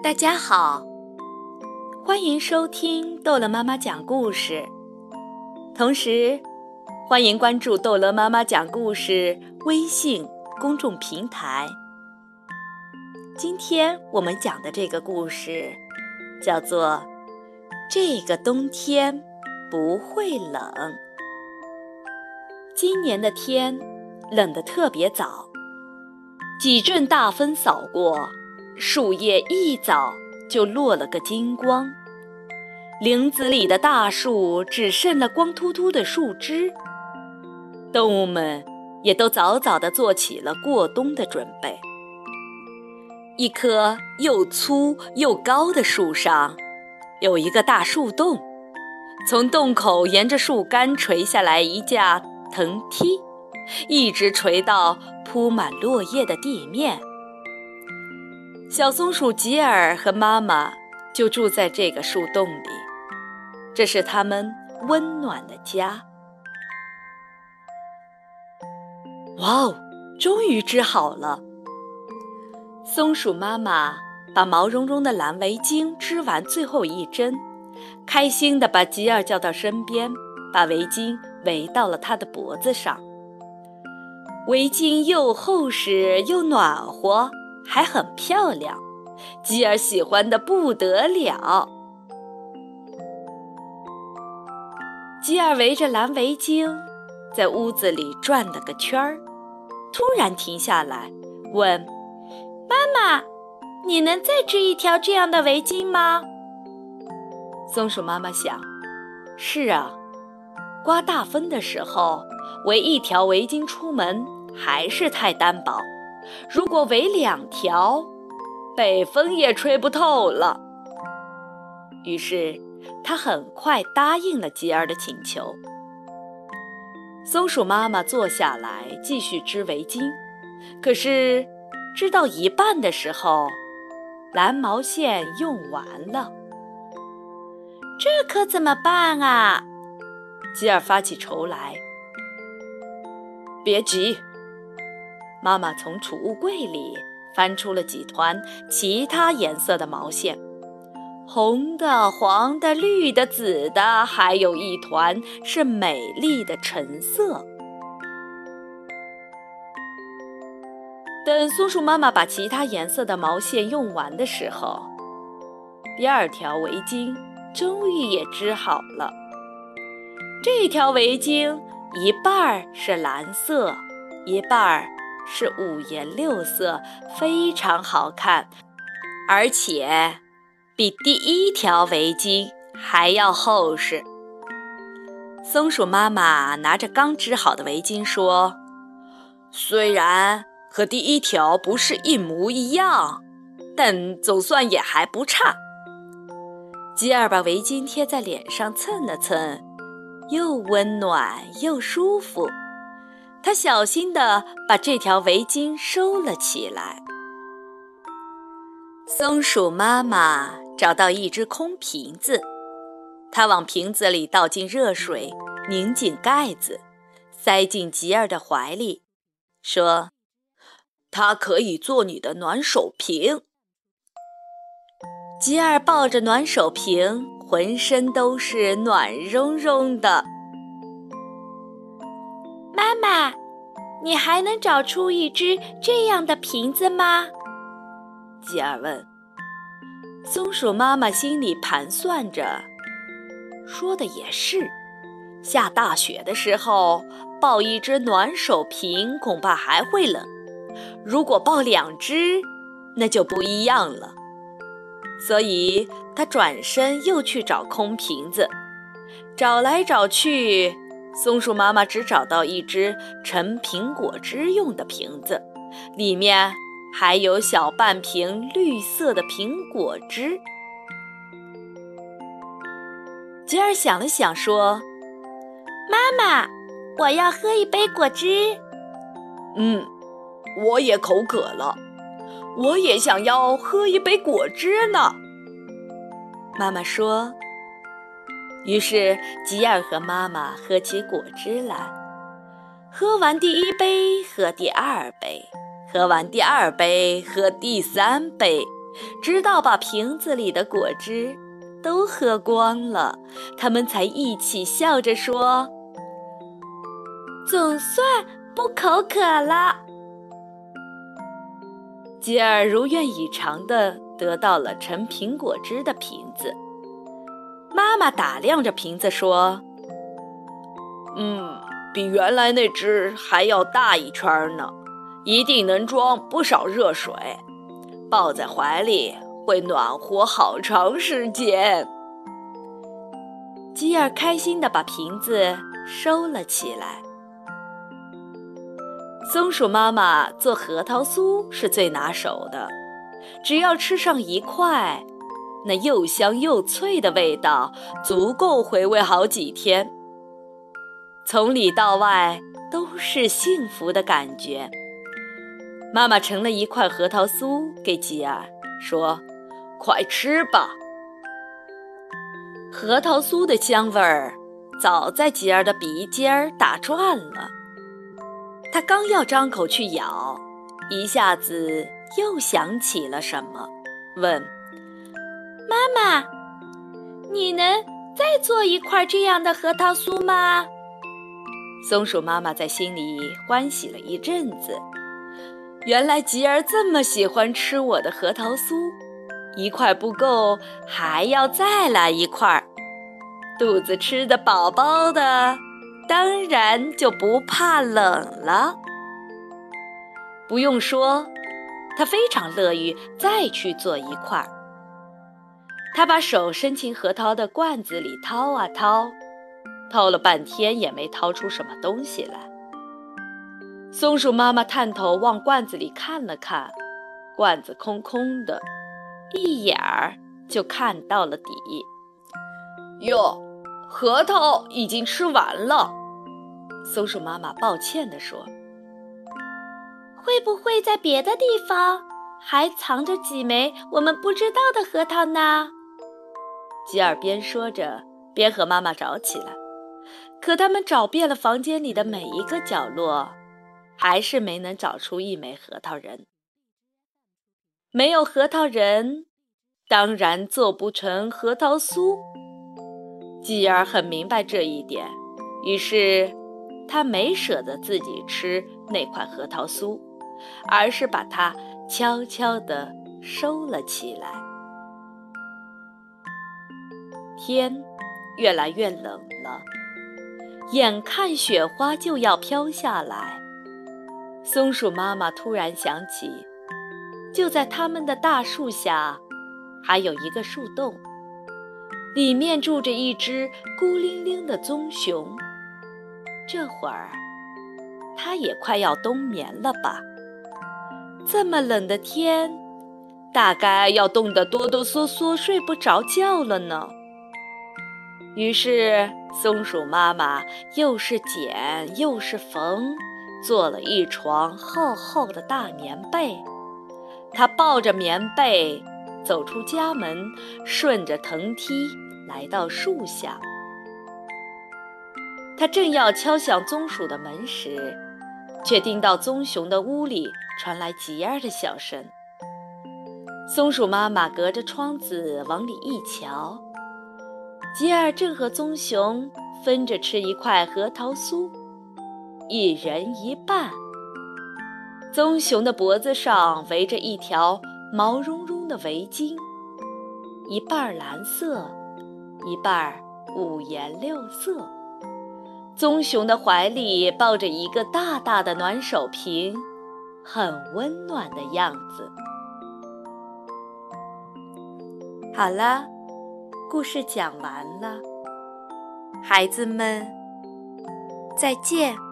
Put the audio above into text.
大家好，欢迎收听逗乐妈妈讲故事，同时欢迎关注逗乐妈妈讲故事微信公众平台。今天我们讲的这个故事叫做《这个冬天不会冷》。今年的天冷得特别早，几阵大风扫过。树叶一早就落了个精光，林子里的大树只剩了光秃秃的树枝。动物们也都早早地做起了过冬的准备。一棵又粗又高的树上，有一个大树洞，从洞口沿着树干垂下来一架藤梯，一直垂到铺满落叶的地面。小松鼠吉尔和妈妈就住在这个树洞里，这是他们温暖的家。哇哦，终于织好了！松鼠妈妈把毛茸茸的蓝围巾织完最后一针，开心地把吉尔叫到身边，把围巾围到了他的脖子上。围巾又厚实又暖和。还很漂亮，吉尔喜欢的不得了。吉尔围着蓝围巾在屋子里转了个圈儿，突然停下来问：“妈妈，你能再织一条这样的围巾吗？”松鼠妈妈想：“是啊，刮大风的时候围一条围巾出门还是太单薄。”如果围两条，北风也吹不透了。于是，他很快答应了吉尔的请求。松鼠妈妈坐下来继续织围巾，可是织到一半的时候，蓝毛线用完了。这可怎么办啊？吉尔发起愁来。别急。妈妈从储物柜里翻出了几团其他颜色的毛线，红的、黄的、绿的、紫的，还有一团是美丽的橙色。等松鼠妈妈把其他颜色的毛线用完的时候，第二条围巾终于也织好了。这条围巾一半儿是蓝色，一半儿。是五颜六色，非常好看，而且比第一条围巾还要厚实。松鼠妈妈拿着刚织好的围巾说：“虽然和第一条不是一模一样，但总算也还不差。”吉尔把围巾贴在脸上蹭了蹭，又温暖又舒服。他小心地把这条围巾收了起来。松鼠妈妈找到一只空瓶子，她往瓶子里倒进热水，拧紧盖子，塞进吉尔的怀里，说：“它可以做你的暖手瓶。”吉尔抱着暖手瓶，浑身都是暖融融的。爸，你还能找出一只这样的瓶子吗？吉尔问。松鼠妈妈心里盘算着，说的也是，下大雪的时候抱一只暖手瓶恐怕还会冷，如果抱两只，那就不一样了。所以他转身又去找空瓶子，找来找去。松鼠妈妈只找到一只盛苹果汁用的瓶子，里面还有小半瓶绿色的苹果汁。吉尔想了想，说：“妈妈，我要喝一杯果汁。”“嗯，我也口渴了，我也想要喝一杯果汁呢。”妈妈说。于是，吉尔和妈妈喝起果汁来。喝完第一杯，喝第二杯，喝完第二杯，喝第三杯，直到把瓶子里的果汁都喝光了，他们才一起笑着说：“总算不口渴了。”吉尔如愿以偿地得到了盛苹果汁的瓶子。妈妈打量着瓶子说：“嗯，比原来那只还要大一圈呢，一定能装不少热水，抱在怀里会暖和好长时间。”吉尔开心地把瓶子收了起来。松鼠妈妈做核桃酥是最拿手的，只要吃上一块。那又香又脆的味道，足够回味好几天。从里到外都是幸福的感觉。妈妈盛了一块核桃酥给吉尔，说：“快吃吧。”核桃酥的香味儿早在吉尔的鼻尖儿打转了。他刚要张口去咬，一下子又想起了什么，问。妈妈，你能再做一块这样的核桃酥吗？松鼠妈妈在心里欢喜了一阵子。原来吉儿这么喜欢吃我的核桃酥，一块不够，还要再来一块。肚子吃得饱饱的，当然就不怕冷了。不用说，他非常乐于再去做一块。他把手伸进核桃的罐子里掏啊掏，掏了半天也没掏出什么东西来。松鼠妈妈探头往罐子里看了看，罐子空空的，一眼儿就看到了底。哟，核桃已经吃完了。松鼠妈妈抱歉地说：“会不会在别的地方还藏着几枚我们不知道的核桃呢？”吉尔边说着，边和妈妈找起来。可他们找遍了房间里的每一个角落，还是没能找出一枚核桃仁。没有核桃仁，当然做不成核桃酥。吉尔很明白这一点，于是他没舍得自己吃那块核桃酥，而是把它悄悄地收了起来。天越来越冷了，眼看雪花就要飘下来，松鼠妈妈突然想起，就在他们的大树下，还有一个树洞，里面住着一只孤零零的棕熊。这会儿，它也快要冬眠了吧？这么冷的天，大概要冻得哆哆嗦嗦睡不着觉了呢。于是，松鼠妈妈又是剪又是缝，做了一床厚厚的大棉被。她抱着棉被走出家门，顺着藤梯来到树下。她正要敲响棕鼠的门时，却听到棕熊的屋里传来吉儿的笑声。松鼠妈妈隔着窗子往里一瞧。吉尔正和棕熊分着吃一块核桃酥，一人一半。棕熊的脖子上围着一条毛茸茸的围巾，一半蓝色，一半五颜六色。棕熊的怀里抱着一个大大的暖手瓶，很温暖的样子。好了。故事讲完了，孩子们，再见。